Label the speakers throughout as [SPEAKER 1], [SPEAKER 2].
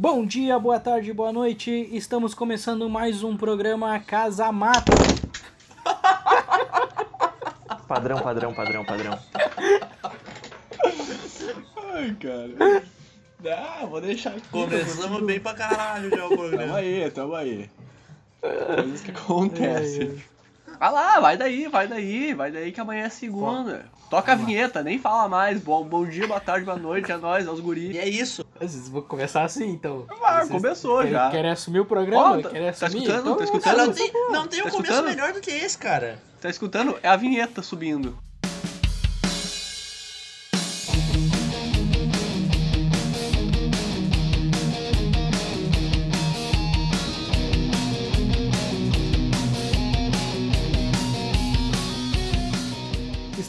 [SPEAKER 1] Bom dia, boa tarde, boa noite. Estamos começando mais um programa Casa Mata.
[SPEAKER 2] Padrão, padrão, padrão, padrão.
[SPEAKER 3] Ai, cara. Ah, vou deixar aqui.
[SPEAKER 4] Começamos bem pra caralho já o
[SPEAKER 3] Tamo
[SPEAKER 4] programa.
[SPEAKER 3] aí, tamo aí. Coisas que acontecem.
[SPEAKER 5] Vai lá, vai daí, vai daí, vai daí que amanhã é segunda. Toca a vinheta, nem fala mais. Bom, bom dia, boa tarde, boa noite, é nóis, é os
[SPEAKER 4] E
[SPEAKER 5] guri.
[SPEAKER 4] é isso.
[SPEAKER 1] Vocês vão começar assim, então.
[SPEAKER 5] Ah,
[SPEAKER 1] Vocês
[SPEAKER 5] começou
[SPEAKER 1] querem,
[SPEAKER 5] já.
[SPEAKER 1] Querem assumir o programa?
[SPEAKER 5] Tá-
[SPEAKER 1] querem
[SPEAKER 5] tá
[SPEAKER 1] assumir?
[SPEAKER 5] escutando?
[SPEAKER 1] Então,
[SPEAKER 5] Tá escutando?
[SPEAKER 4] Não
[SPEAKER 5] Então,
[SPEAKER 4] tem, não tem um
[SPEAKER 5] Tá
[SPEAKER 4] começo
[SPEAKER 5] escutando?
[SPEAKER 4] melhor do que esse, cara.
[SPEAKER 5] Tá escutando? É a vinheta subindo.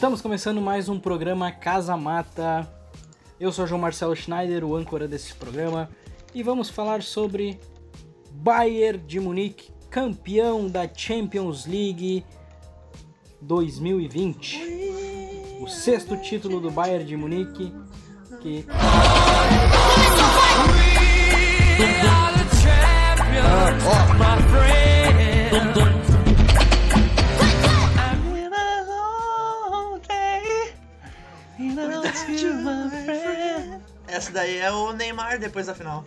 [SPEAKER 1] Estamos começando mais um programa Casa Mata. Eu sou João Marcelo Schneider, o âncora desse programa, e vamos falar sobre Bayern de Munique, campeão da Champions League 2020. O sexto título do Bayern de Munique, que
[SPEAKER 4] é o Neymar depois da final.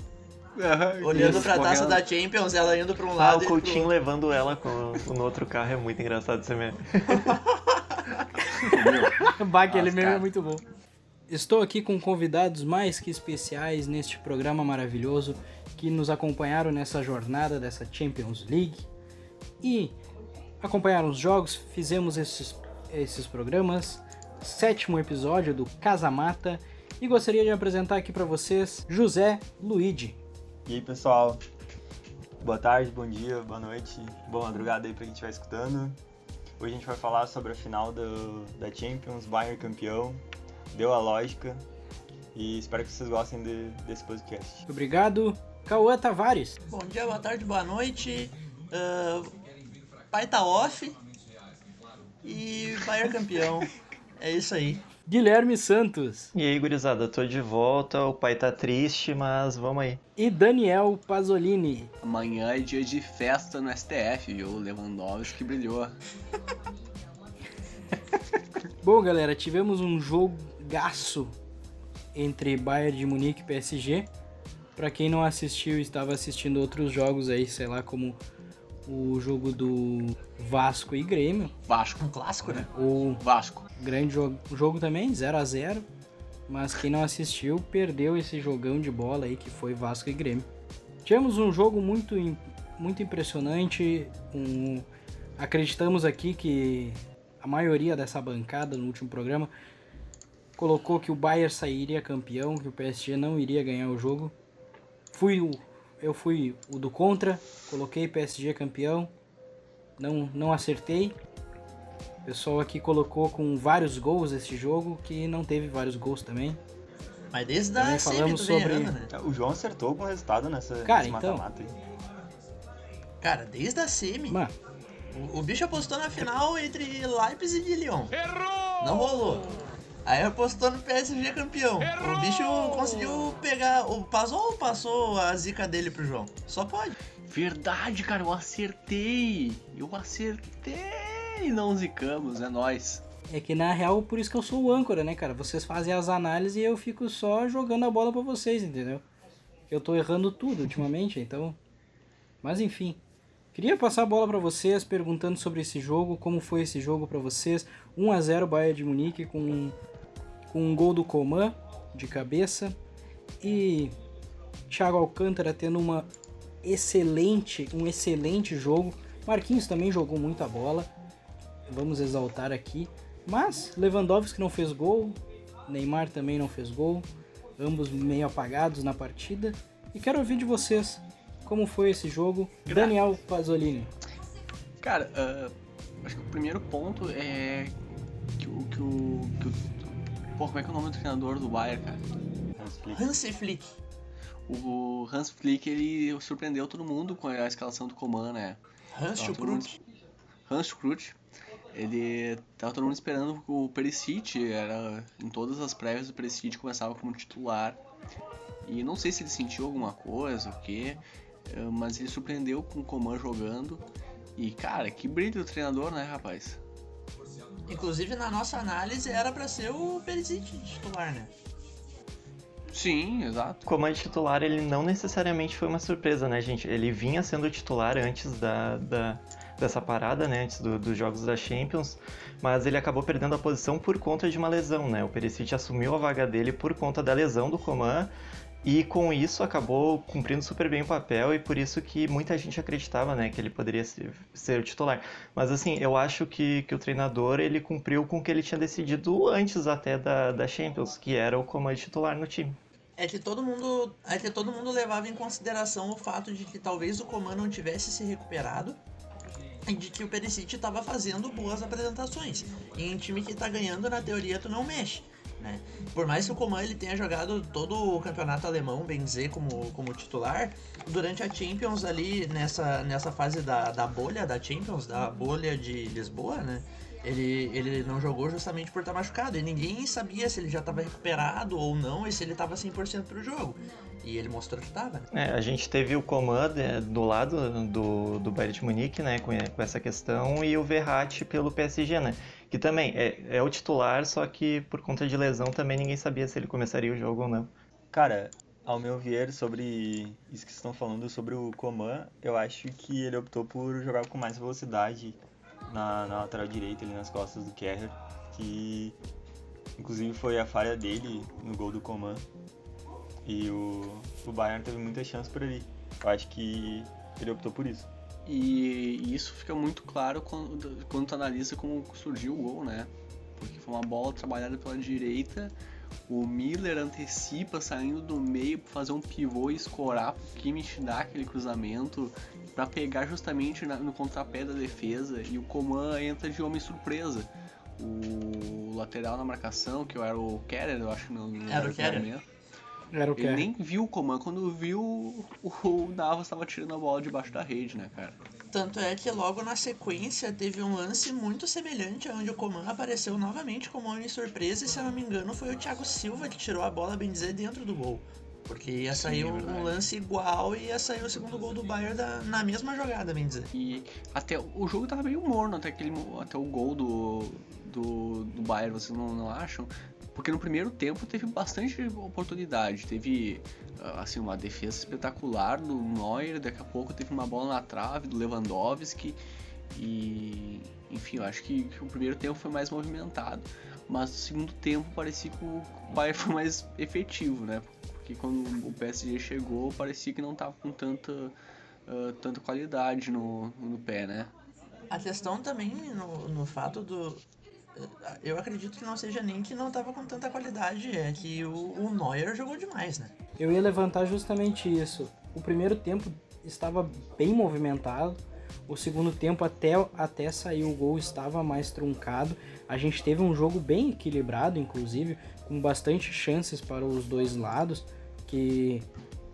[SPEAKER 4] Olhando
[SPEAKER 5] isso,
[SPEAKER 4] pra taça
[SPEAKER 5] correndo.
[SPEAKER 4] da Champions, ela indo pra um
[SPEAKER 2] Ah,
[SPEAKER 4] lado
[SPEAKER 2] o
[SPEAKER 4] e
[SPEAKER 2] Coutinho
[SPEAKER 4] pro...
[SPEAKER 2] levando ela com, no outro carro é muito engraçado isso mesmo.
[SPEAKER 1] Bah, aquele
[SPEAKER 5] Nossa,
[SPEAKER 1] meme é muito bom. Estou aqui com convidados mais que especiais neste programa maravilhoso que nos acompanharam nessa jornada dessa Champions League e acompanharam os jogos, fizemos esses, esses programas, sétimo episódio do Casa Mata e gostaria de apresentar aqui para vocês José Luigi.
[SPEAKER 6] E aí pessoal, boa tarde, bom dia, boa noite, boa madrugada aí pra quem estiver escutando. Hoje a gente vai falar sobre a final do, da Champions, Bayern campeão, deu a lógica e espero que vocês gostem de- desse podcast.
[SPEAKER 1] Obrigado, Cauã Tavares.
[SPEAKER 4] Bom dia, boa tarde, boa noite. Ah, pai tá off. E Bayern campeão. É isso aí.
[SPEAKER 1] Guilherme Santos
[SPEAKER 2] E aí, gurizada, tô de volta, o pai tá triste, mas vamos aí.
[SPEAKER 1] e Daniel Pasolini.
[SPEAKER 5] Amanhã é dia de festa no STF, viu? O Lewandowski brilhou.
[SPEAKER 1] Bom, galera, tivemos um jogaço entre Bayern de Munique e PSG. Pra quem não assistiu, estava assistindo outros jogos aí, sei lá, como o jogo do Vasco e Grêmio,
[SPEAKER 5] Vasco.
[SPEAKER 4] Um clássico, né?
[SPEAKER 1] ou
[SPEAKER 5] Vasco.
[SPEAKER 1] grande jogo, jogo também, 0 a 0 mas quem não assistiu perdeu esse jogão de bola aí que foi Vasco e Grêmio. Tivemos um jogo muito, muito impressionante, um- acreditamos aqui que a maioria dessa bancada no último programa colocou que o Bayern sairia campeão, que o PSG não iria ganhar o jogo. Fui o, eu fui o do contra, coloquei PSG campeão, não, não acertei. O pessoal aqui colocou com vários gols esse jogo, que não teve vários gols também.
[SPEAKER 4] Mas desde a semi
[SPEAKER 1] falamos sobre-
[SPEAKER 4] errando, né?
[SPEAKER 6] O João acertou com o resultado nessa
[SPEAKER 1] Cara, então.
[SPEAKER 4] Cara, desde a semi.
[SPEAKER 1] Mano,
[SPEAKER 4] O, o bicho apostou na final entre Leipzig e Lyon. Errou! Não rolou. Aí apostou no PSG campeão. O bicho conseguiu pegar. O, passou ou passou a zica dele pro João? Só pode.
[SPEAKER 5] Verdade, cara, eu acertei. Eu acertei. Não zicamos, é nóis.
[SPEAKER 1] é que na real, por isso que eu sou o âncora, né, cara? Vocês fazem as análises e eu fico só jogando a bola pra vocês, entendeu? Eu tô errando tudo ultimamente, então. Mas enfim. Queria passar a bola pra vocês perguntando sobre esse jogo, como foi esse jogo pra vocês. 1 a 0 Bayern de Munique com, com um gol do Coman de cabeça e Thiago Alcântara tendo uma excelente, um excelente jogo. Marquinhos também jogou muita bola. Vamos exaltar aqui. Mas Lewandowski não fez gol, Neymar também não fez gol, ambos meio apagados na partida. E quero ouvir de vocês como foi esse jogo. Daniel Pasolini.
[SPEAKER 5] Cara, ah, acho que o primeiro ponto é que o. Que o, que o pô, como é que é o nome do treinador do Bayern, cara?
[SPEAKER 6] Hans Flick.
[SPEAKER 4] Hansi Flick.
[SPEAKER 5] O Hans Flick, ele surpreendeu todo mundo com a escalação do Coman, né?
[SPEAKER 4] Hans
[SPEAKER 5] mundo-
[SPEAKER 4] Schukrut.
[SPEAKER 5] Hans Schukrut. Ele tava todo mundo esperando que o Perisic, era em todas as prévias o Perisic começava como titular. E não sei se ele sentiu alguma coisa, o quê, eh, mas ele surpreendeu com o Coman jogando. E cara, que brilho do treinador, né, rapaz?
[SPEAKER 4] Inclusive na nossa análise era para ser o Perisic titular, né?
[SPEAKER 5] Sim, exato.
[SPEAKER 2] Como titular, ele não necessariamente foi uma surpresa, né, gente? Ele vinha sendo titular antes da, da dessa parada, né, antes do, dos jogos da Champions, mas ele acabou perdendo a posição por conta de uma lesão, né? O Perisic assumiu a vaga dele por conta da lesão do Coman e com isso acabou cumprindo super bem o papel e por isso que muita gente acreditava, né, que ele poderia ser, ser o titular. Mas assim, eu acho que, que o treinador ele cumpriu com o que ele tinha decidido antes até da, da Champions, que era o comando titular no time.
[SPEAKER 4] É que todo mundo, é que todo mundo levava em consideração o fato de que talvez o comando não tivesse se recuperado e de que o Perisic estava fazendo boas apresentações. E em time que está ganhando, na teoria, tu não mexe. Né? Por mais que o Coman ele tenha jogado todo o campeonato alemão, bem dizer, como, como titular, durante a Champions ali, nessa, nessa fase da, da bolha da Champions, da bolha de Lisboa, né? Ele, ele não jogou justamente por estar machucado. E ninguém sabia se ele já estava recuperado ou não e se ele estava 100% pro jogo. E ele mostrou que estava. Né?
[SPEAKER 2] É, a gente teve o Coman é, do lado do, do Bayern de Munique, né, com, com essa questão, e o Verratti pelo PSG, né? Que também é, é o titular, só que por conta de lesão também ninguém sabia se ele começaria o jogo ou não.
[SPEAKER 6] Cara, ao meu ver, sobre isso que estão falando sobre o Coman, eu acho que ele optou por jogar com mais velocidade na, na lateral direita, ali nas costas do Kerr, que inclusive foi a falha dele no gol do Coman. E o, o Bayern teve muita chance por ali. Eu acho que ele optou por isso.
[SPEAKER 5] E isso fica muito claro quando, quando tu analisa como surgiu o gol, né? Porque foi uma bola trabalhada pela direita, o Miller antecipa saindo do meio para fazer um pivô e escorar pro Kimmich dar aquele cruzamento para pegar justamente na, no contrapé da defesa e o Coman entra de homem surpresa. O lateral na marcação, que era o Keller, eu acho que não,
[SPEAKER 4] não era o Keller.
[SPEAKER 1] Era o
[SPEAKER 5] Ele nem viu o Coman, quando viu o Navas estava tirando a bola debaixo da rede, né, cara?
[SPEAKER 4] Tanto é que logo na sequência teve um lance muito semelhante onde o Coman apareceu novamente como homem surpresa e se eu não me engano foi o Thiago Silva que tirou a bola, bem dizer, dentro do gol. Porque ia sair Sim, um, um, lance igual e ia sair o segundo gol do Bayern da, na mesma jogada, bem dizer.
[SPEAKER 5] E até o jogo tava meio morno até, aquele, até o gol do, do, do Bayern, vocês não, não acham? Porque no primeiro tempo teve bastante oportunidade. Teve ah, assim uma defesa espetacular do Neuer, daqui a pouco teve uma bola na trave do Lewandowski. E enfim, eu acho que, que o primeiro tempo foi mais movimentado. Mas no segundo tempo parecia que o Bayern foi mais efetivo, né? Porque quando o PSG chegou, parecia que não estava com tanta, uh, tanta qualidade no, no pé, né?
[SPEAKER 4] A questão também no, no fato do, eu acredito que não seja nem que não tava com tanta qualidade, é que o, o Neuer jogou demais, né?
[SPEAKER 1] Eu ia levantar justamente isso. O primeiro tempo estava bem movimentado, o segundo tempo até, até sair o gol estava mais truncado. A gente teve um jogo bem equilibrado, inclusive, com bastante chances para os dois lados, que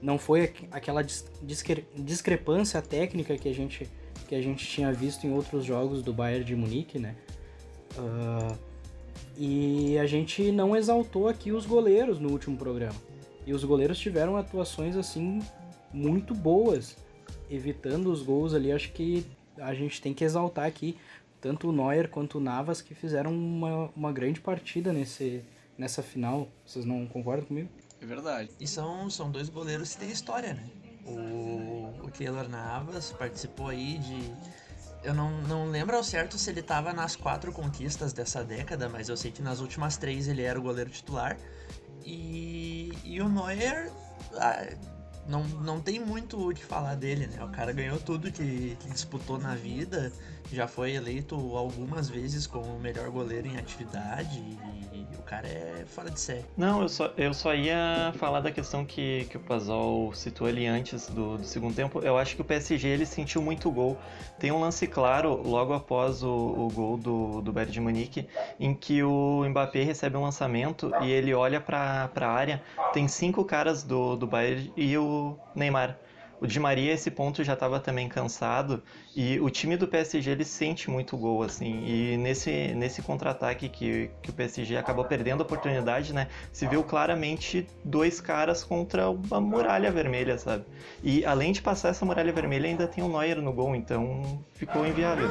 [SPEAKER 1] não foi aquela discre discrepância técnica que a gente que a gente tinha visto em outros jogos do Bayern de Munique, né? Uh, e a gente não exaltou aqui os goleiros no último programa. E os goleiros tiveram atuações assim muito boas, evitando os gols ali. Acho que a gente tem que exaltar aqui tanto o Neuer quanto o Navas que fizeram uma, uma grande partida nesse, nessa final. Vocês não concordam comigo?
[SPEAKER 5] É verdade.
[SPEAKER 4] E são, são dois goleiros que têm história, né? O, o Keylor Navas participou aí de eu não, não lembro ao certo se ele estava nas quatro conquistas dessa década, mas eu sei que nas últimas três ele era o goleiro titular. E, e o Neuer, ah, não, não tem muito o que falar dele, né? O cara ganhou tudo que, que disputou na vida, já foi eleito algumas vezes como o melhor goleiro em atividade e, o cara é fora de série.
[SPEAKER 2] Não, eu só, eu só ia falar da questão que, que o Pazol citou ali antes do, do segundo tempo. Eu acho que o PSG ele sentiu muito gol. Tem um lance claro logo após o, o gol do, do Bayern de Munique, em que o Mbappé recebe um lançamento e ele olha para a área, tem cinco caras do, do Bayern e o Neymar. O Di Maria, esse ponto, já estava também cansado e o time do PSG ele sente muito gol, assim. E nesse, nesse contra-ataque que, que o PSG acabou perdendo a oportunidade, né? Se viu claramente dois caras contra uma muralha vermelha, sabe? E além de passar essa muralha vermelha, ainda tem o Neuer no gol, então ficou inviável.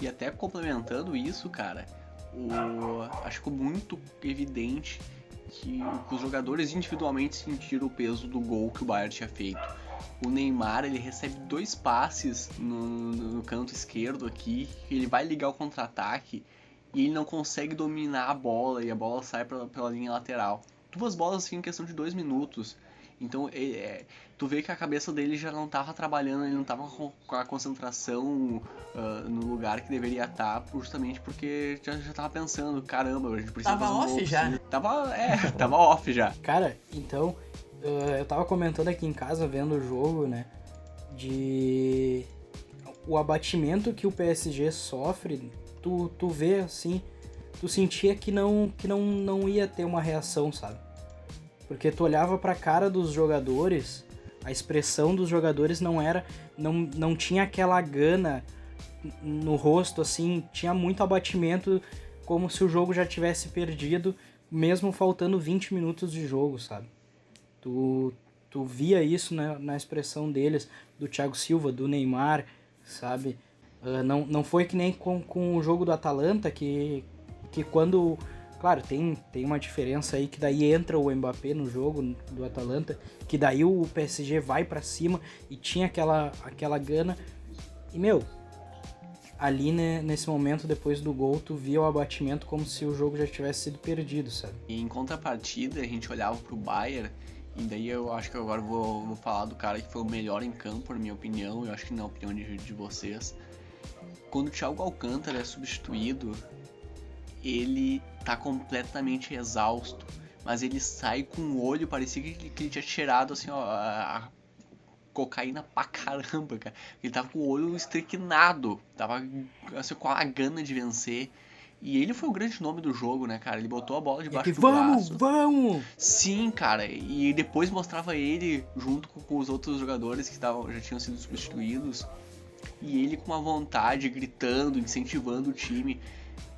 [SPEAKER 5] E até complementando isso, cara, o, acho que muito evidente que os jogadores individualmente sentiram o peso do gol que o Bayern tinha feito. O Neymar ele recebe dois passes no, no canto esquerdo aqui, ele vai ligar o contra-ataque e ele não consegue dominar a bola e a bola sai pela, pela linha lateral. Duas bolas assim em questão de dois minutos. Então é, é, tu vê que a cabeça dele já não estava trabalhando, ele não estava com, com, a concentração uh, no lugar que deveria estar, tá, justamente porque já, já tava pensando, caramba, a gente precisa
[SPEAKER 4] Tava
[SPEAKER 5] fazer um
[SPEAKER 4] off
[SPEAKER 5] gol,
[SPEAKER 4] já.
[SPEAKER 5] Tava, é, tava off já.
[SPEAKER 1] Cara, então, uh, eu tava comentando aqui em casa, vendo o jogo, né? De. O abatimento que o PSG sofre, tu, tu vê assim, tu sentia que não, que não, não ia ter uma reação, sabe? Porque tu olhava pra cara dos jogadores, a expressão dos jogadores não era. Não, não tinha aquela gana no rosto, assim, tinha muito abatimento, como se o jogo já tivesse perdido, mesmo faltando 20 minutos de jogo, sabe? Tu, tu via isso na, na expressão deles, do Thiago Silva, do Neymar, sabe? Uh, não, não foi que nem com, com o jogo do Atalanta, que, que quando. Claro, tem, tem uma diferença aí que daí entra o Mbappé no jogo do Atalanta, que daí o PSG vai para cima e tinha aquela, aquela gana. E meu, ali né, nesse momento, depois do gol, tu via o abatimento como se o jogo já tivesse sido perdido, sabe?
[SPEAKER 5] E em contrapartida, a gente olhava pro Bayern, e daí eu acho que agora vou, vou falar do cara que foi o melhor em campo, na minha opinião, eu acho que na opinião de, de vocês. Quando o Thiago Alcântara é substituído, ele tá completamente exausto, mas ele sai com o olho, parecia que, que ele tinha tirado assim, ó, a, cocaína pra caramba, cara. Ele tava com o olho estriquinado, tava assim, com a gana de vencer. E ele foi o grande nome do jogo, né, cara? Ele botou a bola debaixo do
[SPEAKER 1] vamos,
[SPEAKER 5] braço.
[SPEAKER 1] vamos!
[SPEAKER 5] Sim, cara. E depois mostrava ele junto com, com os outros jogadores que tavam, já tinham sido substituídos. E ele com uma vontade, gritando, incentivando o time.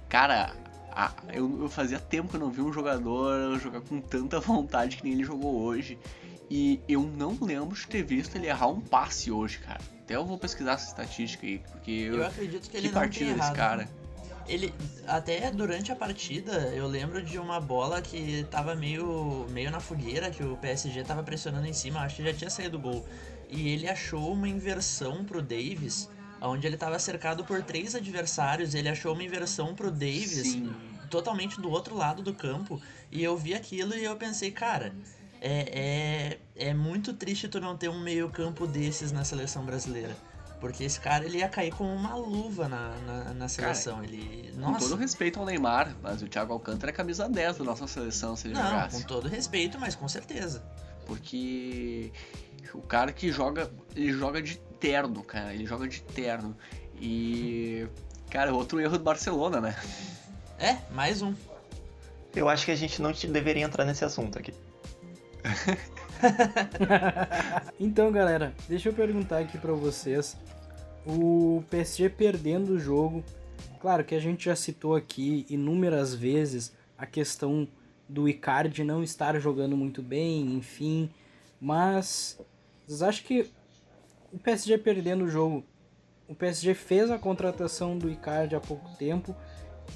[SPEAKER 5] Cara, a- eu, eu fazia tempo que eu não vi um jogador jogar com tanta vontade que nem ele jogou hoje. E eu não lembro de ter visto ele errar um passe hoje, cara. Até eu vou pesquisar essa estatística aí, porque eu,
[SPEAKER 4] Eu acredito que
[SPEAKER 5] que
[SPEAKER 4] ele não
[SPEAKER 5] partida
[SPEAKER 4] tem
[SPEAKER 5] desse
[SPEAKER 4] errado.
[SPEAKER 5] cara.
[SPEAKER 4] Ele até durante a partida, eu lembro de uma bola que tava meio meio na fogueira, que o PSG tava pressionando em cima, acho que já tinha saído o gol. E ele achou uma inversão pro Davis, onde ele tava cercado por três adversários, ele achou uma inversão pro Davis
[SPEAKER 5] Sim.
[SPEAKER 4] totalmente do outro lado do campo, e eu vi aquilo e eu pensei, cara, é, é, é muito triste tu não ter um meio-campo desses na seleção brasileira. Porque esse cara ele ia cair como uma luva na, na, na seleção. ele.
[SPEAKER 5] Com
[SPEAKER 4] Nossa.
[SPEAKER 5] todo respeito ao Neymar, mas o Thiago Alcântara é camisa 10 da nossa seleção se ele
[SPEAKER 4] Não,
[SPEAKER 5] jogasse.
[SPEAKER 4] com todo respeito, mas com certeza.
[SPEAKER 5] Porque o cara que joga, ele joga de terno, cara, ele joga de terno. E cara, outro erro do Barcelona, né?
[SPEAKER 4] É, mais um.
[SPEAKER 2] Eu acho que a gente não te- deveria entrar nesse assunto aqui.
[SPEAKER 1] Então, galera, deixa eu perguntar aqui pra vocês. O PSG perdendo o jogo. Claro que a gente já citou aqui inúmeras vezes a questão do Icardi não estar jogando muito bem, enfim. Mas vocês acham que o PSG perdendo o jogo, o PSG fez a contratação do Icardi há pouco tempo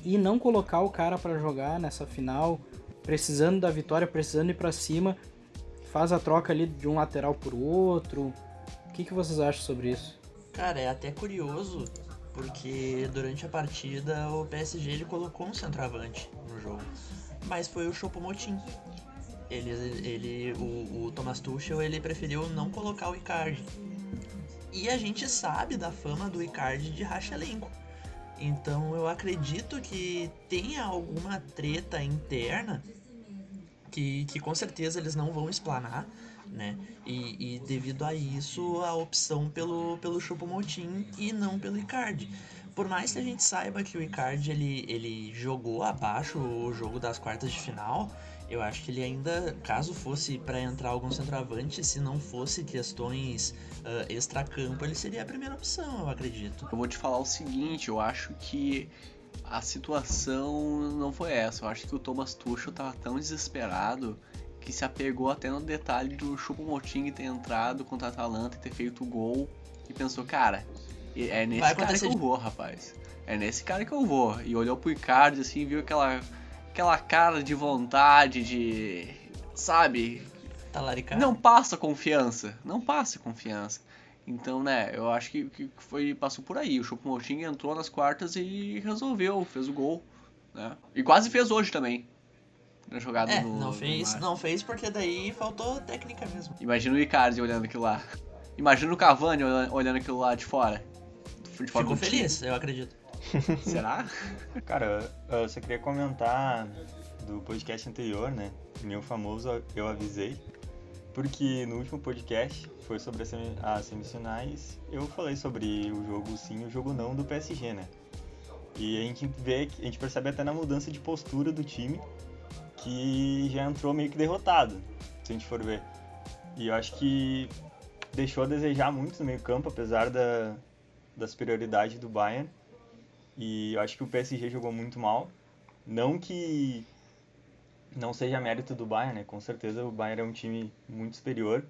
[SPEAKER 1] e não colocar o cara pra jogar nessa final, precisando da vitória, precisando ir pra cima, faz a troca ali de um lateral por outro. O que, que vocês acham sobre isso?
[SPEAKER 4] Cara, é até curioso, porque durante a partida o PSG ele colocou um centroavante no jogo. Mas foi o Choupo-Moting. Ele, ele, o, o Thomas Tuchel ele preferiu não colocar o Icardi. E a gente sabe da fama do Icardi de racha elenco. Então eu acredito que tenha alguma treta interna que, que com certeza eles não vão explanar, né? E, e devido a isso, a opção pelo, pelo Choupo-Moting e não pelo Icardi. por mais que a gente saiba que o Icardi ele, ele jogou abaixo o jogo das quartas de final, eu acho que ele ainda, caso fosse para entrar algum centroavante, se não fosse questões uh, extracampo, ele seria a primeira opção, eu acredito.
[SPEAKER 5] Eu vou te falar o seguinte, eu acho que a situação não foi essa. Eu acho que o Thomas Tuchel tava tão desesperado que se apegou até no detalhe do Choupo-Moting ter entrado contra a Atalanta e ter feito o gol e pensou, cara, é nesse cara que eu vou, rapaz. É nesse cara que eu vou. E olhou pro Icardi assim, viu aquela aquela cara de vontade de, sabe?
[SPEAKER 4] Talaricado.
[SPEAKER 5] Não passa confiança, não passa confiança. Então, né, eu acho que, que foi passou por aí. O Choupo-Moting entrou nas quartas e resolveu, fez o gol, né? E quase fez hoje também. Na jogada
[SPEAKER 4] É,
[SPEAKER 5] no,
[SPEAKER 4] não fez, não fez porque daí faltou técnica mesmo.
[SPEAKER 5] Imagina o Icardi olhando aquilo lá. Imagina o Cavani olhando aquilo lá de fora. De fora
[SPEAKER 4] Ficou
[SPEAKER 5] do time.
[SPEAKER 4] feliz, eu acredito.
[SPEAKER 5] Será?
[SPEAKER 6] Cara, eu só queria comentar do podcast anterior, né? Meu famoso Eu Avisei. Porque no último podcast, foi sobre as semi- as semifinais, eu falei sobre o jogo sim e o jogo não do PSG, né? E a gente vê, a gente percebe até na mudança de postura do time que já entrou meio que derrotado, se a gente for ver. E eu acho que deixou a desejar muito no meio campo, apesar da, da superioridade do Bayern. E eu acho que o PSG jogou muito mal. Não que não seja mérito do Bayern, né? Com certeza o Bayern é um time muito superior.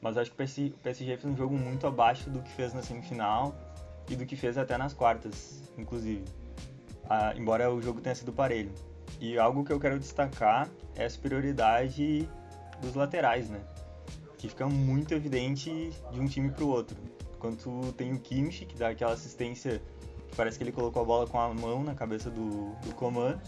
[SPEAKER 6] Mas acho que o PSG o fez um jogo muito abaixo do que fez na semifinal e do que fez até nas quartas, inclusive. Ah, embora o jogo tenha sido parelho. E algo que eu quero destacar é a superioridade dos laterais, né? Que fica muito evidente de um time pro outro. Quando tu tem o Kimmich, que dá aquela assistência Parece que ele colocou a bola com a mão na cabeça do, do Coman.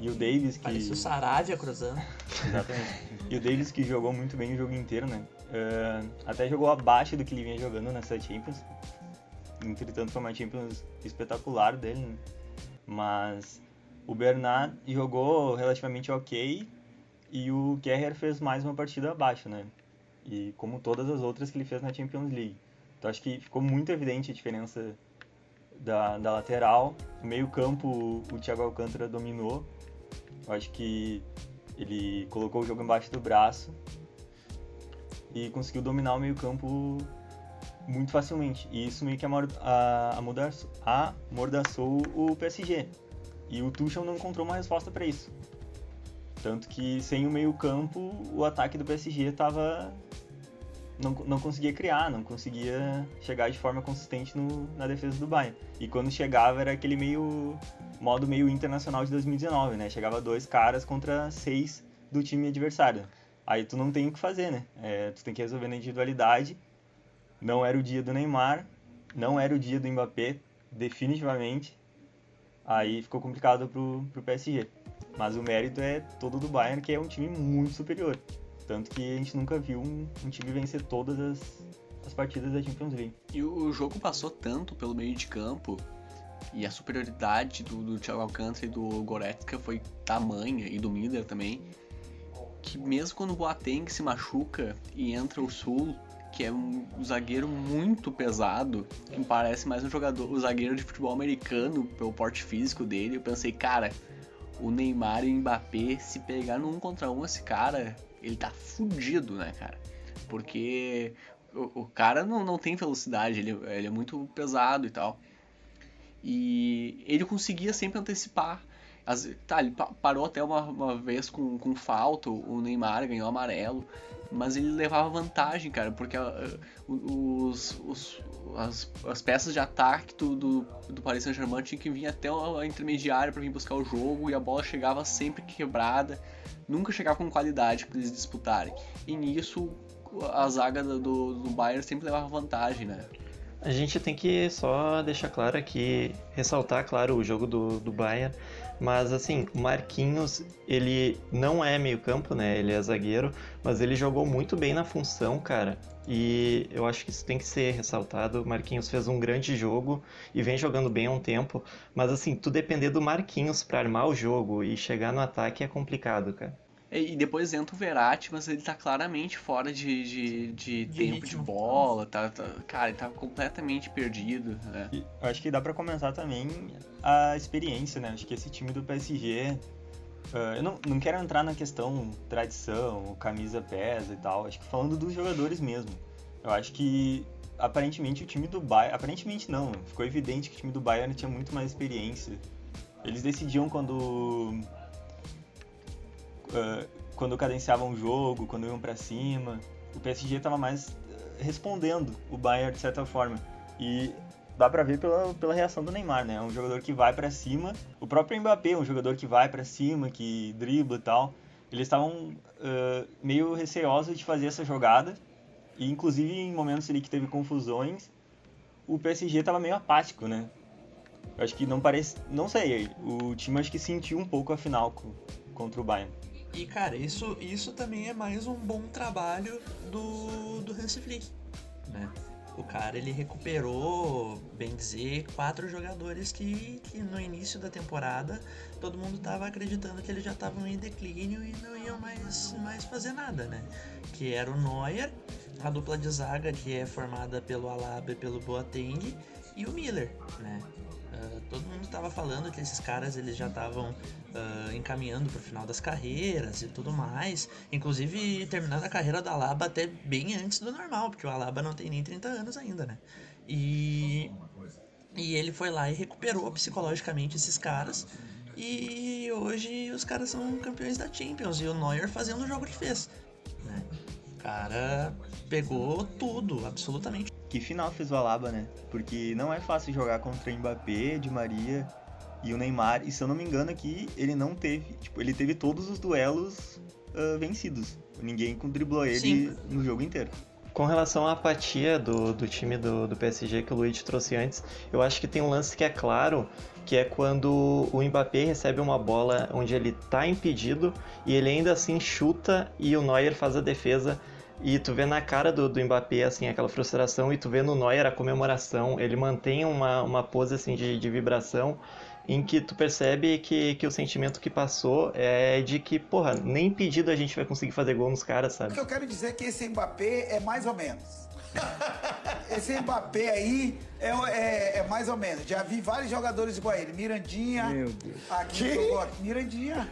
[SPEAKER 6] E o Davis que.
[SPEAKER 4] Parecia o Saravia cruzando.
[SPEAKER 6] Exatamente. E o Davis que jogou muito bem o jogo inteiro, né? Eh, até jogou abaixo do que ele vinha jogando nessa Champions. Entretanto, foi uma Champions espetacular dele, né? Mas o Bernard jogou relativamente ok e o Kerrer fez mais uma partida abaixo, né? E como todas as outras que ele fez na Champions League. Então acho que ficou muito evidente a diferença da, da lateral. No meio campo, o, Thiago Alcântara dominou. Eu acho que ele colocou o jogo embaixo do braço e conseguiu dominar o meio campo muito facilmente. E isso meio que amordaçou, o PSG. E o Tuchel não encontrou uma resposta para isso. Tanto que sem o meio campo, o ataque do PSG tava não, não conseguia criar, não conseguia chegar de forma consistente no- na defesa do Bayern. E quando chegava era aquele meio modo meio internacional de 2019, né? Chegava dois caras contra seis do time adversário. Aí tu não tem o que fazer, né? É, tu tem que resolver na individualidade. Não era o dia do Neymar, não era o dia do Mbappé, definitivamente. Aí ficou complicado pro, pro PSG. Mas o mérito é todo do Bayern, que é um time muito superior. Tanto que a gente nunca viu um, um time vencer todas as, as partidas da Champions League.
[SPEAKER 5] E o jogo passou tanto pelo meio de campo e a superioridade do, do Thiago Alcântara e do Goretzka foi tamanha e do Miller também que mesmo quando o Boateng se machuca e entra o Sul que é um zagueiro muito pesado que parece mais um jogador um zagueiro de futebol americano pelo porte físico dele eu pensei cara o Neymar e o Mbappé se pegar num contra um esse cara ele tá fudido né cara porque o, o cara não, não tem velocidade, ele, ele é muito pesado e tal. E ele conseguia sempre antecipar. As, tá, ele pa- parou até uma, uma vez com, com falta, o Neymar ganhou amarelo, mas ele levava vantagem, cara, porque ah, os, os- as, as peças de ataque do, do, do Paris Saint-Germain tinham que vir até a intermediária para vir buscar o jogo e a bola chegava sempre quebrada, nunca chegava com qualidade para eles disputarem. E nisso a zaga do, do, Bayern sempre levava vantagem, né?
[SPEAKER 2] A gente tem que só deixar claro aqui, ressaltar, claro, o jogo do, do Bayern, mas assim, o Marquinhos, ele não é meio campo, né, ele é zagueiro, mas ele jogou muito bem na função, cara, e eu acho que isso tem que ser ressaltado, o Marquinhos fez um grande jogo e vem jogando bem há um tempo, mas assim, tu depender do Marquinhos pra armar o jogo e chegar no ataque é complicado, cara.
[SPEAKER 5] E depois entra o Verratti, mas ele tá claramente fora de, de, de,
[SPEAKER 4] De
[SPEAKER 5] tempo
[SPEAKER 4] ritmo.
[SPEAKER 5] de bola, tá, tá- cara, ele tá completamente perdido. né?
[SPEAKER 6] E eu acho que dá pra comentar também a experiência, né? Acho que esse time do PSG. ah, eu não, não quero entrar na questão tradição, camisa pesa e tal. Acho que falando dos jogadores mesmo. Eu acho que aparentemente o time do Bayern. Aparentemente não, ficou evidente que o time do Bayern tinha muito mais experiência. Eles decidiam quando. Ah, quando cadenciavam o jogo, quando iam pra cima. O PSG tava mais ah, respondendo o Bayern de certa forma. E dá pra ver pela, pela reação do Neymar, né? É um jogador que vai pra cima. O próprio Mbappé é um jogador que vai pra cima, que dribla e tal. Eles estavam ah, meio receosos de fazer essa jogada. E inclusive em momentos ali que teve confusões, o PSG tava meio apático, né? Eu acho que não parece. Não sei, o time acho que sentiu um pouco a final co- contra o Bayern.
[SPEAKER 4] E cara, isso, isso também é mais um bom trabalho do, do Hansi Flick, né? O cara ele recuperou, bem dizer, quatro jogadores que, que no início da temporada todo mundo tava acreditando que eles já estavam em declínio e não iam mais, mais fazer nada, né? Que era o Neuer, a dupla de zaga que é formada pelo Alaba e pelo Boateng e o Miller, né? Ah, todo mundo estava falando que esses caras eles já estavam ah, encaminhando para o final das carreiras e tudo mais. Inclusive terminando a carreira do Alaba até bem antes do normal, porque o Alaba não tem nem 30 anos ainda, né? E, e ele foi lá e recuperou psicologicamente esses caras. E hoje os caras são campeões da Champions e o Neuer fazendo o jogo que fez. Né? O cara pegou tudo, absolutamente
[SPEAKER 6] Que final fez o Alaba, né? Porque não é fácil jogar contra Mbappé, Di Maria e o Neymar. E se eu não me engano aqui, ele não teve. Tipo, ele teve todos os duelos ah, vencidos. Ninguém driblou ele
[SPEAKER 4] Sim.
[SPEAKER 6] no jogo inteiro.
[SPEAKER 2] Com relação à apatia do, do time do, do PSG que o Luiz trouxe antes, eu acho que tem um lance que é claro, que é quando o Mbappé recebe uma bola onde ele tá impedido e ele ainda assim chuta e o Neuer faz a defesa. E tu vê na cara do, do Mbappé, assim, aquela frustração, e tu vê no Neuer a comemoração, ele mantém uma, uma pose, assim, de, de vibração, em que tu percebe que, que o sentimento que passou é de que, porra, nem impedido a gente vai conseguir fazer gol nos caras,
[SPEAKER 7] O
[SPEAKER 2] sabe?
[SPEAKER 7] que eu quero dizer é que esse Mbappé é mais ou menos. Esse Mbappé aí é, é- é mais ou menos. Já vi vários jogadores igual a ele. Mirandinha.
[SPEAKER 1] Meu Deus.
[SPEAKER 7] Aqui gosto. Mirandinha.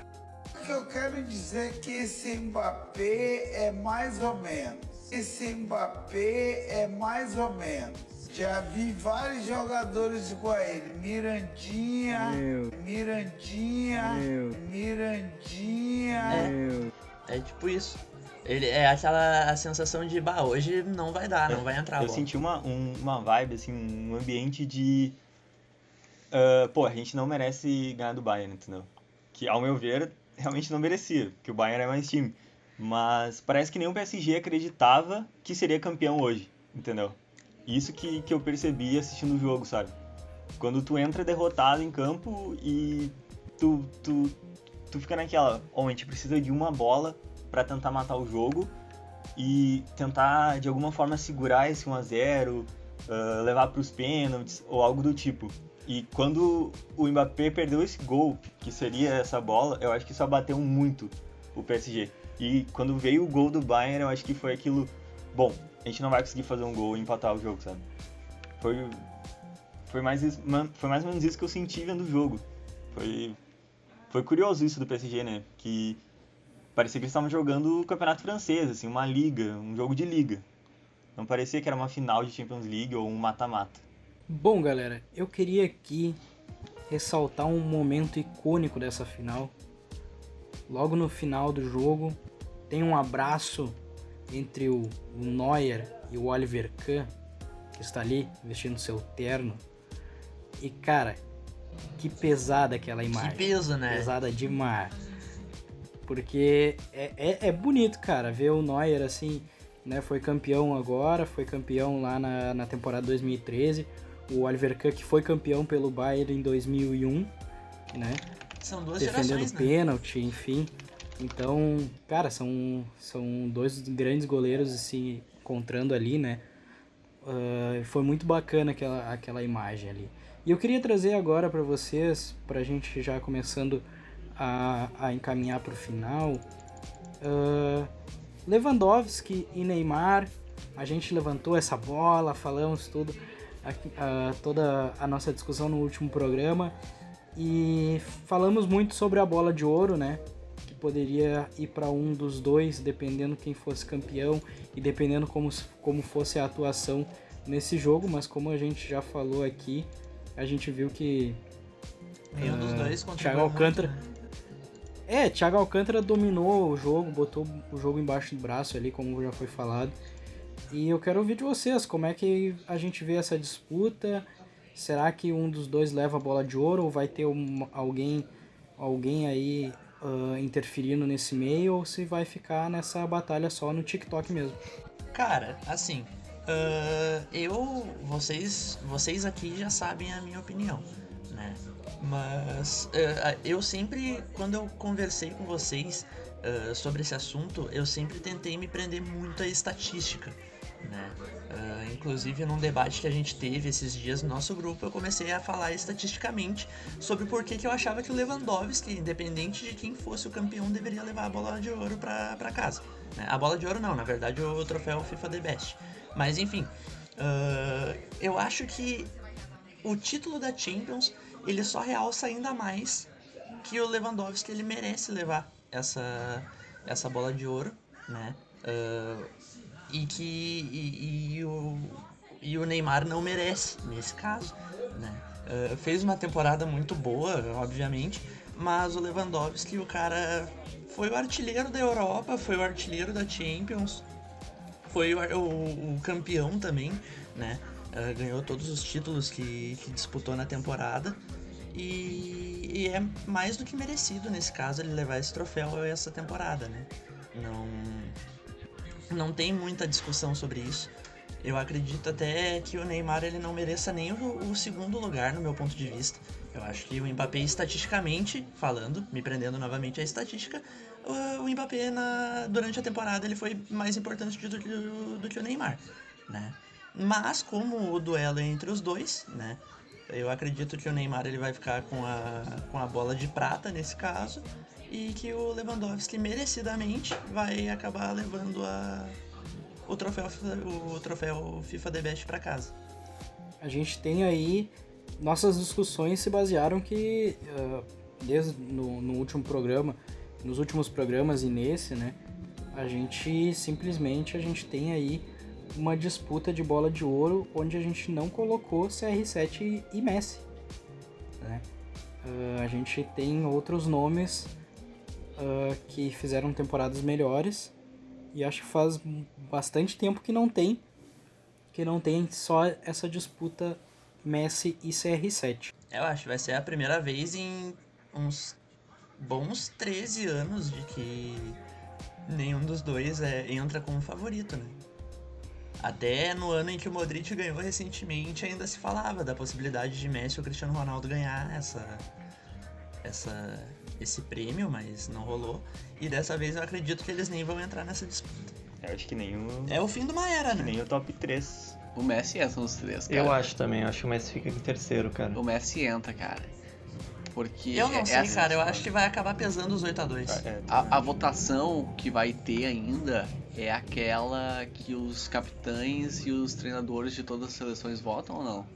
[SPEAKER 7] O que eu quero dizer é que esse Mbappé é mais ou menos. Esse Mbappé é mais ou menos. Já vi vários jogadores igual a ele. Mirandinha.
[SPEAKER 1] Meu.
[SPEAKER 7] Mirandinha.
[SPEAKER 1] Meu.
[SPEAKER 7] Mirandinha.
[SPEAKER 1] Meu.
[SPEAKER 4] É tipo isso. Ele é aquela a sensação de, bah, hoje não vai dar, não vai entrar
[SPEAKER 6] Eu
[SPEAKER 4] bola.
[SPEAKER 6] senti uma, um- uma vibe, assim, um ambiente de. ah, pô, a gente não merece ganhar do Bayern, entendeu? Que, ao meu ver, realmente não merecia, porque o Bayern é mais time. Mas parece que nem o PSG acreditava que seria campeão hoje, entendeu? Isso que, que eu percebi assistindo o jogo, sabe? Quando tu entra derrotado em campo e tu, tu, tu fica naquela, ó, a gente precisa de uma bola pra tentar matar o jogo e tentar de alguma forma segurar esse 1 a 0 ah, levar para os pênaltis ou algo do tipo. E quando o Mbappé perdeu esse gol, que seria essa bola, eu acho que isso abateu muito o PSG. E quando veio o gol do Bayern, eu acho que foi aquilo, bom, a gente não vai conseguir fazer um gol e empatar o jogo, sabe? Foi foi mais foi mais ou menos isso que eu senti vendo o jogo. Foi foi curioso isso do PSG, né? Que parecia que eles estavam jogando o campeonato francês, assim, uma liga, um jogo de liga. Não parecia que era uma final de Champions League ou um mata-mata.
[SPEAKER 1] Bom, galera, eu queria aqui ressaltar um momento icônico dessa final. Logo no final do jogo, tem um abraço entre o o Neuer e o Oliver Kahn, que está ali vestindo seu terno. E cara, que pesada aquela imagem.
[SPEAKER 4] Que peso, né?
[SPEAKER 1] Pesada demais. Porque é, é, é bonito, cara, ver o Neuer assim, né? Foi campeão agora, foi campeão lá na, na temporada 2013. O Oliver Kahn que foi campeão pelo Bayern em 2001, né?
[SPEAKER 4] São duas
[SPEAKER 1] defendendo
[SPEAKER 4] gerações, né?
[SPEAKER 1] pênalti, enfim. Então, cara, são, são dois grandes goleiros se encontrando ali, né? Ah, foi muito bacana aquela, aquela imagem ali. E eu queria trazer agora para vocês, pra gente já começando a, a encaminhar pro final, Uh, Lewandowski e Neymar, a gente levantou essa bola, falamos tudo, uh, toda a nossa discussão no último programa e falamos muito sobre a bola de ouro, né? Poderia ir para um dos dois, dependendo quem fosse campeão e dependendo como, como fosse a atuação nesse jogo, mas como a gente já falou aqui, a gente viu que.
[SPEAKER 4] Nenhum uh, dos dois
[SPEAKER 1] Thiago Alcântara. Muito, né? É, Thiago Alcântara dominou o jogo, botou o jogo embaixo do braço ali, como já foi falado. E eu quero ouvir de vocês, como é que a gente vê essa disputa? Será que um dos dois leva a bola de ouro ou vai ter um, alguém, alguém aí uh, interferindo nesse meio ou se vai ficar nessa batalha só no TikTok mesmo?
[SPEAKER 4] Cara, assim, uh, eu, vocês, vocês aqui já sabem a minha opinião, né? Mas uh, eu sempre, quando eu conversei com vocês sobre esse assunto, eu sempre tentei me prender muito à estatística. Né? Uh, inclusive, num debate que a gente teve esses dias no nosso grupo, eu comecei a falar estatisticamente sobre por que, eu achava que o Lewandowski, independente de quem fosse o campeão, deveria levar a bola de ouro para casa. Né? A bola de ouro não, na verdade o troféu FIFA The Best. Mas enfim, uh, eu acho que o título da Champions ele só realça ainda mais que o Lewandowski ele merece levar essa, essa bola de ouro, né? Uh, e que e, e, o, e o Neymar não merece nesse caso, né? Uh, fez uma temporada muito boa, obviamente, mas o Lewandowski, o cara foi o artilheiro da Europa, foi o artilheiro da Champions, foi o, o, o campeão também, né? Uh, ganhou todos os títulos que, que disputou na temporada. E, e, é mais do que merecido nesse caso ele levar esse troféu essa temporada, né? Não, não tem muita discussão sobre isso. Eu acredito até que o Neymar ele não mereça nem o, o segundo lugar no meu ponto de vista. Eu acho que o Mbappé estatisticamente falando, me prendendo novamente à estatística, o, o Mbappé na, durante a temporada ele foi mais importante do, do, do que o Neymar, né? Mas como o duelo é entre os dois, né? Eu acredito que o Neymar ele vai ficar com a, com a bola de prata nesse caso e que o Lewandowski merecidamente vai acabar levando a, o troféu o troféu FIFA The Best para casa.
[SPEAKER 1] A gente tem aí nossas discussões se basearam que uh, desde no, no último programa, nos últimos programas e nesse, né, a gente simplesmente a gente tem aí uma disputa de bola de ouro onde a gente não colocou CR7 e Messi. Né? Uh, a gente tem outros nomes uh, que fizeram temporadas melhores e acho que faz bastante tempo que não tem que não tem só essa disputa Messi e CR7.
[SPEAKER 4] Eu acho que vai ser a primeira vez em uns bons 13 anos de que nenhum dos dois é, entra como favorito, né? Até no ano em que o Modric ganhou recentemente, ainda se falava da possibilidade de Messi ou Cristiano Ronaldo ganhar essa, essa, esse prêmio, mas não rolou. E dessa vez eu acredito que eles nem vão entrar nessa disputa.
[SPEAKER 6] Eu acho que nem o.
[SPEAKER 4] É o fim de uma era, né?
[SPEAKER 6] Nem o top 3.
[SPEAKER 5] O Messi entra nos três, cara.
[SPEAKER 2] Eu acho também, eu acho que o Messi fica em terceiro, cara.
[SPEAKER 5] O Messi entra, cara. Porque.
[SPEAKER 4] Eu não é sei, cara, eu acho que vai acabar pesando os 8x2.
[SPEAKER 5] É, a, a votação que vai ter ainda é aquela que os capitães e os treinadores de todas as seleções votam ou não?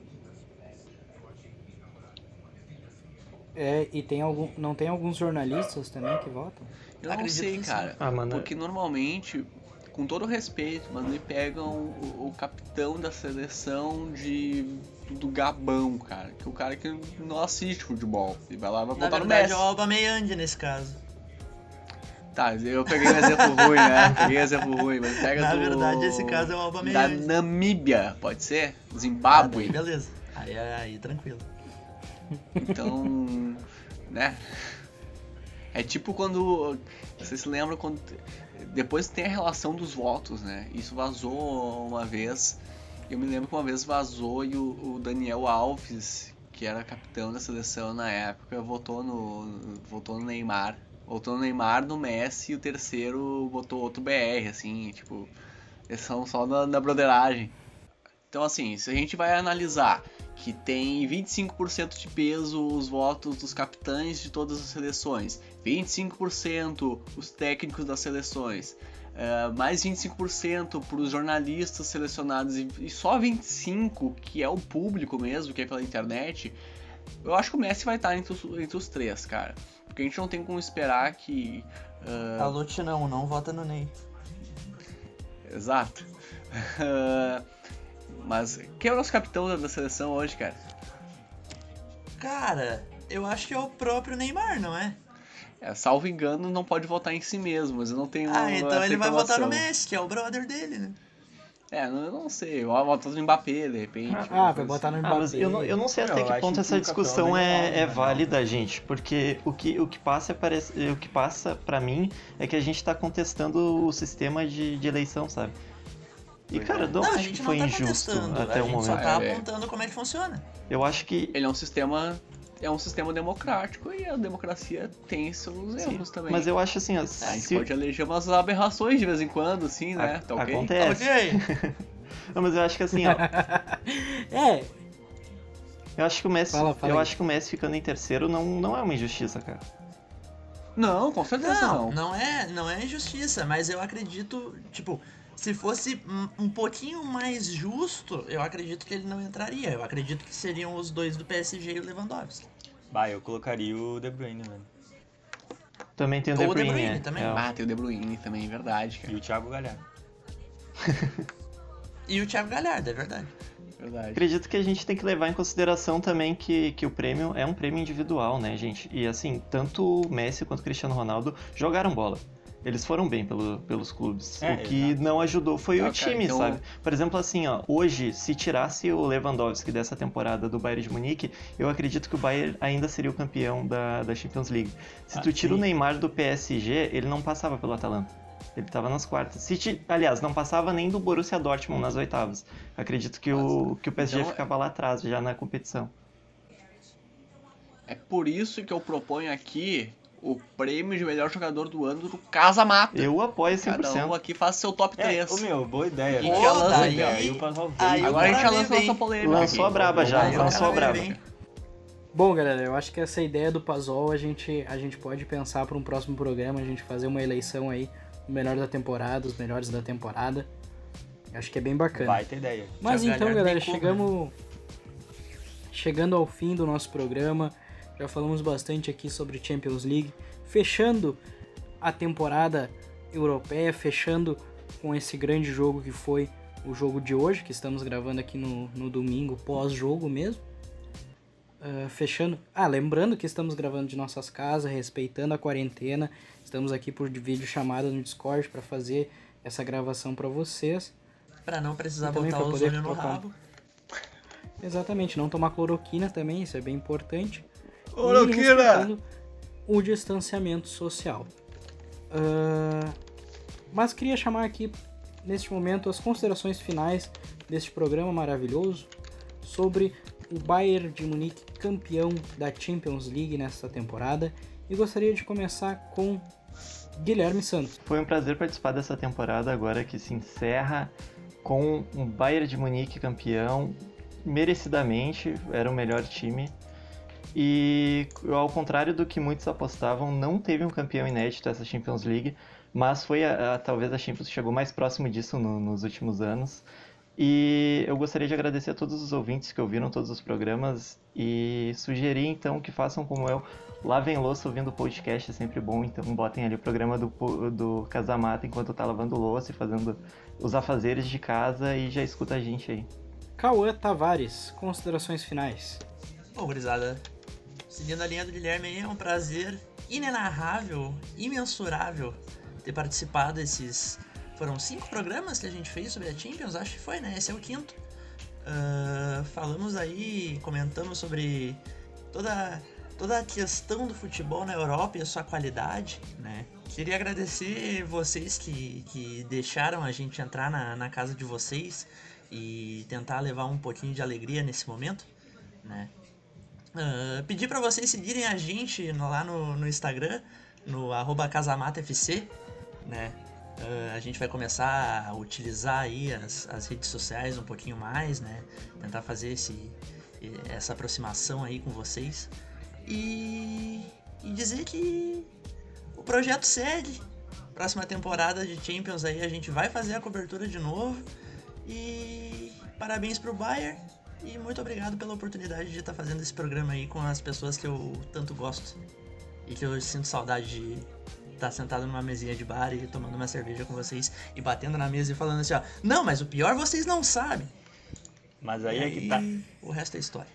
[SPEAKER 1] É, e tem algum, não tem alguns jornalistas também que votam?
[SPEAKER 5] Eu não sei, cara. Ah, mano, porque normalmente, com todo respeito, mas me pegam o, o, capitão da seleção de do Gabão, cara. Que é o cara que não assiste futebol. E vai lá vai votar no Messi.
[SPEAKER 4] é o nesse caso.
[SPEAKER 5] Tá, eu peguei um exemplo ruim, né? Peguei um exemplo ruim, mas pega
[SPEAKER 4] Na
[SPEAKER 5] do...
[SPEAKER 4] verdade, esse caso é o Aubameyang.
[SPEAKER 5] Da Namíbia, pode ser? Zimbábue.
[SPEAKER 4] Ah, beleza. Aí, aí, tranquilo.
[SPEAKER 5] Então, né? É tipo quando. Vocês se lembram quando. Depois tem a relação dos votos, né? Isso vazou uma vez. Eu me lembro que uma vez vazou e o, o Daniel Alves, que era capitão da seleção na época, votou no, votou no Neymar Botou no Neymar, no Messi e o terceiro botou outro BR, assim, tipo, eles são só na, na broderagem. Então, assim, se a gente vai analisar que tem 25% de peso os votos dos capitães de todas as seleções, 25% os técnicos das seleções, uh, mais 25% para os jornalistas selecionados e, e só 25% que é o público mesmo, que é pela internet, eu acho que o Messi vai estar entre os, entre os três, cara. Porque a gente não tem como esperar que. Uh...
[SPEAKER 4] A Lute não, não vota no Ney.
[SPEAKER 5] Exato. Uh... Mas quem é o nosso capitão da seleção hoje, cara?
[SPEAKER 4] Cara, eu acho que é o próprio Neymar, não é?
[SPEAKER 5] É, salvo engano, não pode votar em si mesmo, mas eu não tenho.
[SPEAKER 4] Ah, então ele vai votar no Messi, que é o brother dele, né?
[SPEAKER 5] É, eu não sei, eu botar no Mbappé, de repente.
[SPEAKER 1] Ah, vai botar no Mbappé.
[SPEAKER 2] Ah, mas eu, não, eu não sei até
[SPEAKER 6] Eu
[SPEAKER 2] que ponto
[SPEAKER 6] que
[SPEAKER 2] essa
[SPEAKER 6] o
[SPEAKER 2] discussão
[SPEAKER 6] é
[SPEAKER 2] é, é válida, gente. Porque o que, o que passa parece, o que passa para mim é que a gente tá contestando o sistema de, de eleição, sabe? E cara,
[SPEAKER 6] é.
[SPEAKER 2] não
[SPEAKER 4] Não, a
[SPEAKER 2] acho que foi
[SPEAKER 4] tá
[SPEAKER 2] injusto até
[SPEAKER 4] a
[SPEAKER 2] o
[SPEAKER 4] gente só
[SPEAKER 2] momento.
[SPEAKER 4] tá
[SPEAKER 5] É.
[SPEAKER 4] apontando como é que funciona.
[SPEAKER 2] Eu acho que
[SPEAKER 5] Ele é um sistema. É um sistema democrático e a democracia tem seus
[SPEAKER 2] Sim,
[SPEAKER 5] erros também.
[SPEAKER 2] Mas eu acho assim, ó,
[SPEAKER 5] A gente
[SPEAKER 2] se
[SPEAKER 5] pode eleger umas aberrações de vez em quando, assim, né?
[SPEAKER 2] a-
[SPEAKER 5] Tá ok?
[SPEAKER 2] acontece.
[SPEAKER 4] Ok.
[SPEAKER 2] Não, mas eu acho que assim, ó,
[SPEAKER 1] É,
[SPEAKER 2] eu acho que o Messi,
[SPEAKER 1] Fala, fala
[SPEAKER 2] eu
[SPEAKER 1] aí.
[SPEAKER 2] acho que o Messi ficando em terceiro não, não é uma injustiça, cara.
[SPEAKER 5] Não, com certeza
[SPEAKER 4] Não,
[SPEAKER 5] não.
[SPEAKER 4] não é, não é injustiça, mas eu acredito, tipo, se fosse um, pouquinho mais justo, eu acredito que ele não entraria. Eu acredito que seriam os dois do PSG e o Lewandowski.
[SPEAKER 6] Bah, eu colocaria o De Bruyne, mano.
[SPEAKER 2] Também tem o De
[SPEAKER 4] o De
[SPEAKER 2] Bruyne,
[SPEAKER 4] Bruyne
[SPEAKER 2] é.
[SPEAKER 4] também.
[SPEAKER 2] É,
[SPEAKER 5] Ah, tem o De Bruyne também, verdade,
[SPEAKER 6] E
[SPEAKER 5] cara.
[SPEAKER 6] o Thiago Galhardo.
[SPEAKER 4] E o Thiago Galhardo, é verdade.
[SPEAKER 5] Verdade.
[SPEAKER 2] Acredito que a gente tem que levar em consideração também que, que o prêmio é um prêmio individual, né, gente? E assim, tanto o Messi quanto o Cristiano Ronaldo jogaram bola. Eles foram bem pelo, pelos clubes.
[SPEAKER 6] É,
[SPEAKER 2] o que não ajudou foi
[SPEAKER 5] Tá,
[SPEAKER 2] o
[SPEAKER 5] cara,
[SPEAKER 2] time,
[SPEAKER 5] então-
[SPEAKER 2] sabe? Por exemplo, assim, ó, hoje, se tirasse o Lewandowski dessa temporada do Bayern de Munique, eu acredito que o Bayern ainda seria o campeão da, da Champions League. Se
[SPEAKER 6] Ah,
[SPEAKER 2] tu tira o
[SPEAKER 6] sim.
[SPEAKER 2] Neymar do PSG, ele não passava pelo Atalanta. Ele tava nas quartas. Se ti- Aliás, não passava nem do Borussia Dortmund nas oitavas. Acredito que o, que o PSG
[SPEAKER 5] Então,
[SPEAKER 2] ficava lá atrás, já na competição.
[SPEAKER 5] É por isso que eu proponho aqui o prêmio de melhor jogador do ano do Casa Mata.
[SPEAKER 2] Eu apoio 100%.
[SPEAKER 5] Cada um aqui faz seu top
[SPEAKER 6] É,
[SPEAKER 5] 3.
[SPEAKER 6] ô meu, boa ideia.
[SPEAKER 5] E
[SPEAKER 6] cara.
[SPEAKER 5] já lança
[SPEAKER 6] Boa
[SPEAKER 4] aí- aí.
[SPEAKER 5] Agora a gente já
[SPEAKER 4] Agora
[SPEAKER 5] lança nossa polêmica.
[SPEAKER 2] Lançou a braba já,
[SPEAKER 4] Aí o
[SPEAKER 2] lançou a braba.
[SPEAKER 1] Bom, galera, eu acho que essa ideia do Pazol a gente, a gente pode pensar para um próximo programa, a gente fazer uma eleição aí, o melhor da temporada, os melhores da temporada. Acho que é bem bacana.
[SPEAKER 6] Vai ter ideia.
[SPEAKER 1] Mas
[SPEAKER 4] Thiago
[SPEAKER 1] então, galera,
[SPEAKER 4] como,
[SPEAKER 1] chegamos chegando ao fim do nosso programa. Já falamos bastante aqui sobre Champions League, fechando a temporada europeia, fechando com esse grande jogo que foi o jogo de hoje, que estamos gravando aqui no, no domingo, pós-jogo mesmo. Ah, fechando. Ah, lembrando que estamos gravando de nossas casas, respeitando a quarentena. Estamos aqui por vídeo chamada no Discord para fazer essa gravação para vocês.
[SPEAKER 4] Pra não precisar botar o ozônio no rabo.
[SPEAKER 1] Exatamente, não tomar cloroquina também, isso é bem importante. E respeitando o distanciamento social. Ah, mas queria chamar aqui, neste momento, as considerações finais deste programa maravilhoso sobre o Bayern de Munique campeão da Champions League nesta temporada. E gostaria de começar com Guilherme Santos.
[SPEAKER 2] Foi um prazer participar dessa temporada agora que se encerra com um Bayern de Munique campeão, merecidamente, era o melhor time. E ao contrário do que muitos apostavam, não teve um campeão inédito essa Champions League, mas foi a, a- talvez a Champions que chegou mais próximo disso no- nos últimos anos. E eu gostaria de agradecer a todos os ouvintes que ouviram todos os programas e sugerir então que façam como eu, lavem louça ouvindo o podcast, é sempre bom, então botem ali o programa do, do Casamata enquanto tá lavando louça e fazendo os afazeres de casa e já escuta a gente aí.
[SPEAKER 1] Cauã Tavares, considerações finais.
[SPEAKER 4] Bom, gurizada, seguindo a linha do Guilherme é um prazer inenarrável, imensurável ter participado desses. Foram cinco programas que a gente fez sobre a Champions, acho que foi, né? Esse é o quinto. Ah, falamos aí, comentamos sobre toda, toda a questão do futebol na Europa e a sua qualidade, né? Queria agradecer vocês que, que deixaram a gente entrar na, na casa de vocês e tentar levar um pouquinho de alegria nesse momento, né? Ah, pedir para vocês seguirem a gente lá no, no Instagram, no casamatafc, né? Ah, a gente vai começar a utilizar aí as, as redes sociais um pouquinho mais, né? Tentar fazer esse, essa aproximação aí com vocês. E, e dizer que o projeto segue. Próxima temporada de Champions aí a gente vai fazer a cobertura de novo. E parabéns pro Bayern. E muito obrigado pela oportunidade de estar fazendo esse programa aí com as pessoas que eu tanto gosto. E que eu sinto saudade de estar sentado numa mesinha de bar e tomando uma cerveja com vocês e batendo na mesa e falando assim, ó. Não, mas o pior vocês não sabem.
[SPEAKER 6] Mas aí
[SPEAKER 4] E
[SPEAKER 6] é que tá.
[SPEAKER 4] O resto é história.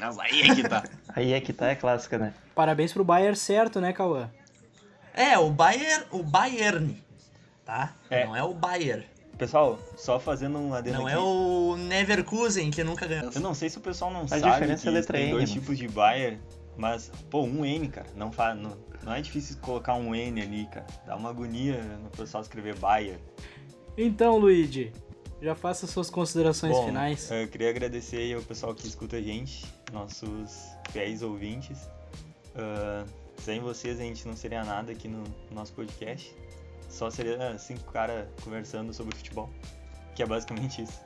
[SPEAKER 5] Mas aí é que tá.
[SPEAKER 2] Aí é que tá, é clássica, né?
[SPEAKER 1] Parabéns pro Bayern certo, né, Cauã?
[SPEAKER 4] É, o Bayern, o Bayern, tá?
[SPEAKER 6] É.
[SPEAKER 4] Não é o Bayern.
[SPEAKER 6] Pessoal, só fazendo um adendo
[SPEAKER 4] Não
[SPEAKER 6] aqui.
[SPEAKER 4] é o Neverkusen que nunca ganhou.
[SPEAKER 6] Eu não sei se o pessoal não
[SPEAKER 2] A
[SPEAKER 6] sabe
[SPEAKER 2] diferença
[SPEAKER 6] que
[SPEAKER 2] é letra
[SPEAKER 6] tem
[SPEAKER 2] N,
[SPEAKER 6] dois
[SPEAKER 2] mano.
[SPEAKER 6] tipos de Bayer, mas, pô, um N, cara, não, fa... não, não é difícil colocar um N ali, cara. Dá uma agonia no pessoal escrever Bayer.
[SPEAKER 1] Então, Luigi, já faça suas considerações
[SPEAKER 6] Bom,
[SPEAKER 1] finais.
[SPEAKER 6] Eu queria agradecer aí ao pessoal que escuta a gente, nossos fiéis ouvintes. Ah, sem vocês a gente não seria nada aqui no nosso podcast. Só seria cinco caras conversando sobre futebol, que é basicamente isso.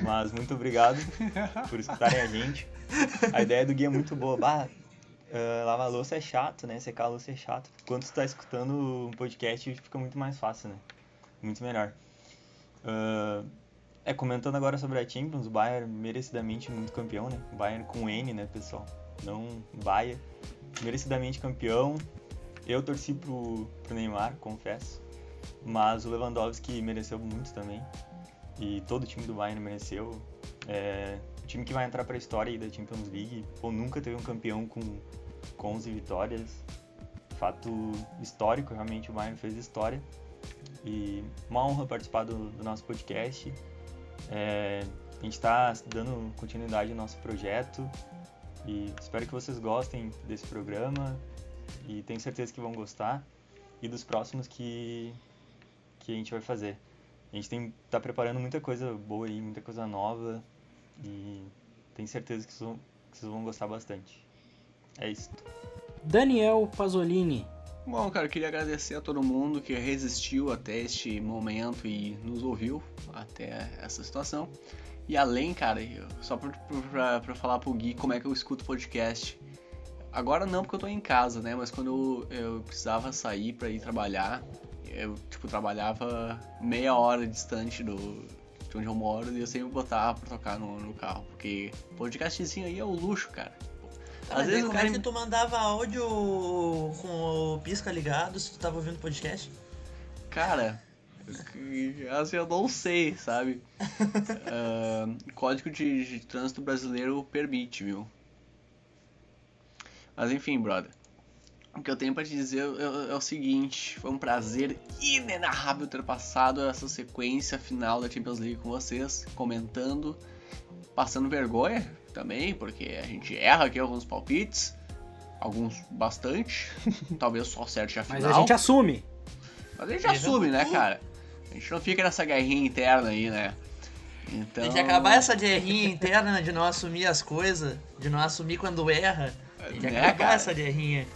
[SPEAKER 6] Mas muito obrigado por escutarem a gente. A ideia do guia é muito boa. Bah, ah, lavar louça é chato, né? Secar a louça é chato. Quando tu tá escutando um podcast fica muito mais fácil, né? Muito melhor. Ah, é, comentando agora sobre a Champions, o Bayern merecidamente muito campeão, né? Bayern com N, né, pessoal? Não Bayern. Merecidamente campeão. Eu torci pro, pro Neymar, confesso. Mas o Lewandowski mereceu muito também. E todo o time do Bayern mereceu. É, o time que vai entrar pra história aí da Champions League. Pô, nunca teve um campeão com, com 11 vitórias. Fato histórico, realmente o Bayern fez história. E uma honra participar do, do nosso podcast. É, a gente está dando continuidade ao nosso projeto e espero que vocês gostem desse programa e tenho certeza que vão gostar e dos próximos que, que a gente vai fazer. A gente tem, tá preparando muita coisa boa aí, muita coisa nova e tenho certeza que vocês vão, que vocês vão gostar bastante. É isso.
[SPEAKER 1] Daniel Pasolini.
[SPEAKER 5] Bom, cara, eu queria agradecer a todo mundo que resistiu até este momento e nos ouviu até essa situação. E além, cara, eu- só pra, pra, pra falar pro Gui como é que eu escuto podcast. Agora não, porque eu tô em casa, né? Mas quando eu, eu precisava sair pra ir trabalhar, eu, tipo, trabalhava meia hora distante do, de onde eu moro e eu sempre botava pra tocar no, no carro. Porque podcastzinho aí é o luxo, cara. Às
[SPEAKER 4] mas
[SPEAKER 5] vezes
[SPEAKER 4] como
[SPEAKER 5] cara
[SPEAKER 4] é que tu mandava áudio com o pisca ligado se tu tava ouvindo podcast?
[SPEAKER 5] Cara, assim, eu não sei, sabe? Ah, Código de, de trânsito brasileiro permite, viu? Mas enfim, brother. O que eu tenho pra te dizer é, é o seguinte: foi um prazer inenarrável ter passado essa sequência final da Champions League com vocês, comentando, passando vergonha também, porque a gente erra aqui alguns palpites, alguns bastante, talvez só acerte a final.
[SPEAKER 1] Mas a gente assume.
[SPEAKER 5] Mas a gente assume, né, cara? A gente não fica nessa guerrinha interna aí, né? Então.
[SPEAKER 4] Tem que acabar essa guerrinha interna de não assumir as coisas, de não assumir quando erra. Tem que
[SPEAKER 5] Né,
[SPEAKER 4] acabar
[SPEAKER 5] cara?
[SPEAKER 4] essa guerrinha.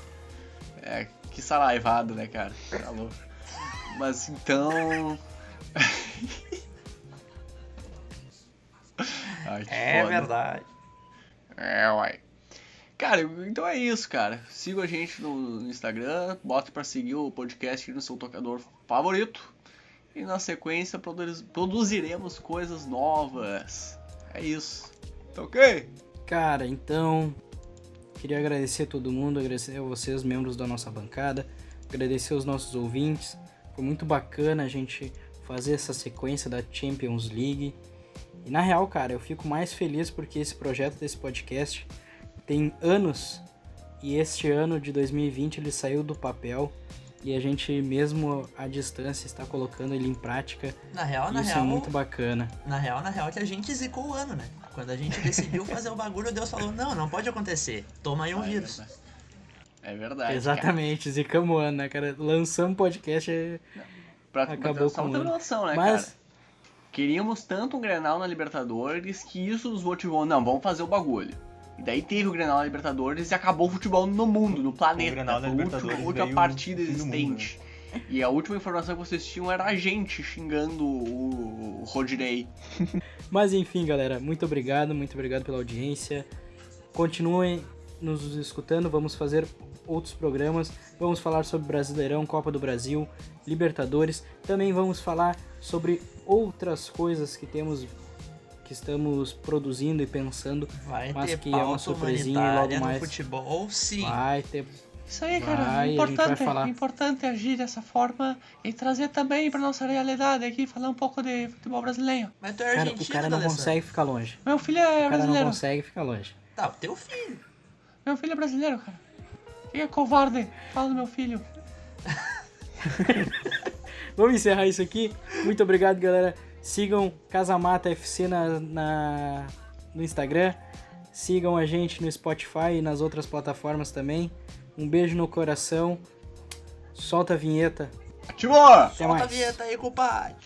[SPEAKER 5] É, que saraivado, né, cara? Tá louco. Mas então. Ai, que
[SPEAKER 4] É
[SPEAKER 5] foda.
[SPEAKER 4] verdade.
[SPEAKER 5] É, uai. Cara, então é isso, cara. Siga a gente no no Instagram, bote pra seguir o podcast no seu tocador favorito. E na sequência produz- produziremos coisas novas. É isso. Tá ok?
[SPEAKER 1] Cara, então. Queria agradecer a todo mundo, agradecer a vocês, membros da nossa bancada, agradecer aos nossos ouvintes. Foi muito bacana a gente fazer essa sequência da Champions League. E na real, cara, eu fico mais feliz porque esse projeto desse podcast tem anos e este ano de 2020 ele saiu do papel e a gente mesmo à distância está colocando ele em prática.
[SPEAKER 4] Na real, na
[SPEAKER 1] isso
[SPEAKER 4] real,
[SPEAKER 1] é muito bacana.
[SPEAKER 4] na real, na real, que a gente zicou o ano, né? Quando a gente decidiu fazer o bagulho, Deus falou, não, não pode acontecer. Toma aí um
[SPEAKER 5] Ah, é
[SPEAKER 4] vírus.
[SPEAKER 5] verdade. É verdade. cara.
[SPEAKER 1] Exatamente, zicamos o ano, né, cara? Lançamos podcast é-
[SPEAKER 5] Pra,
[SPEAKER 1] Acabou
[SPEAKER 5] pra
[SPEAKER 1] com o
[SPEAKER 5] noção, né,
[SPEAKER 1] Mas-
[SPEAKER 5] cara? Queríamos tanto um Grenal na Libertadores que isso nos motivou, não, vamos fazer o bagulho. E daí teve o Grenal na Libertadores e acabou o futebol no mundo, no planeta.
[SPEAKER 6] Grenal na
[SPEAKER 5] última,
[SPEAKER 6] Libertadores
[SPEAKER 5] última
[SPEAKER 6] veio
[SPEAKER 5] partida
[SPEAKER 6] o do mundo,
[SPEAKER 5] existente. E a última informação que vocês tinham era a gente xingando o, o Rodinei.
[SPEAKER 1] Mas enfim, galera, muito obrigado, muito obrigado pela audiência. Continuem nos escutando, vamos fazer outros programas. Vamos falar sobre Brasileirão, Copa do Brasil, Libertadores. Também vamos falar sobre outras coisas que temos que estamos produzindo e pensando.
[SPEAKER 4] Vai
[SPEAKER 1] Mas
[SPEAKER 4] ter
[SPEAKER 1] que é uma surpresinha e logo
[SPEAKER 4] humanitária no
[SPEAKER 1] mais
[SPEAKER 4] futebol, sim.
[SPEAKER 1] vai ter
[SPEAKER 5] Isso aí, cara. é importante,
[SPEAKER 1] vai falar.
[SPEAKER 5] é importante agir dessa forma e trazer também pra nossa realidade aqui, falar um pouco de futebol brasileiro.
[SPEAKER 4] Mas tu é
[SPEAKER 1] Cara,
[SPEAKER 4] argentino,
[SPEAKER 1] o cara não
[SPEAKER 4] D'Alessandro?
[SPEAKER 1] consegue ficar longe.
[SPEAKER 5] Meu filho é
[SPEAKER 1] O cara não
[SPEAKER 5] brasileiro.
[SPEAKER 1] consegue ficar longe.
[SPEAKER 4] Tá, o teu filho.
[SPEAKER 5] Meu filho é brasileiro, cara. Quem é covarde? Fala do meu filho.
[SPEAKER 1] Vamos encerrar isso aqui. Muito obrigado, galera. Sigam Casamata FC na, na- no Instagram. Sigam a gente no Spotify e nas outras plataformas também. Um beijo no coração. Solta a vinheta.
[SPEAKER 6] Ativou!
[SPEAKER 1] Até
[SPEAKER 4] Solta a
[SPEAKER 1] mais.
[SPEAKER 4] vinheta aí, compadre.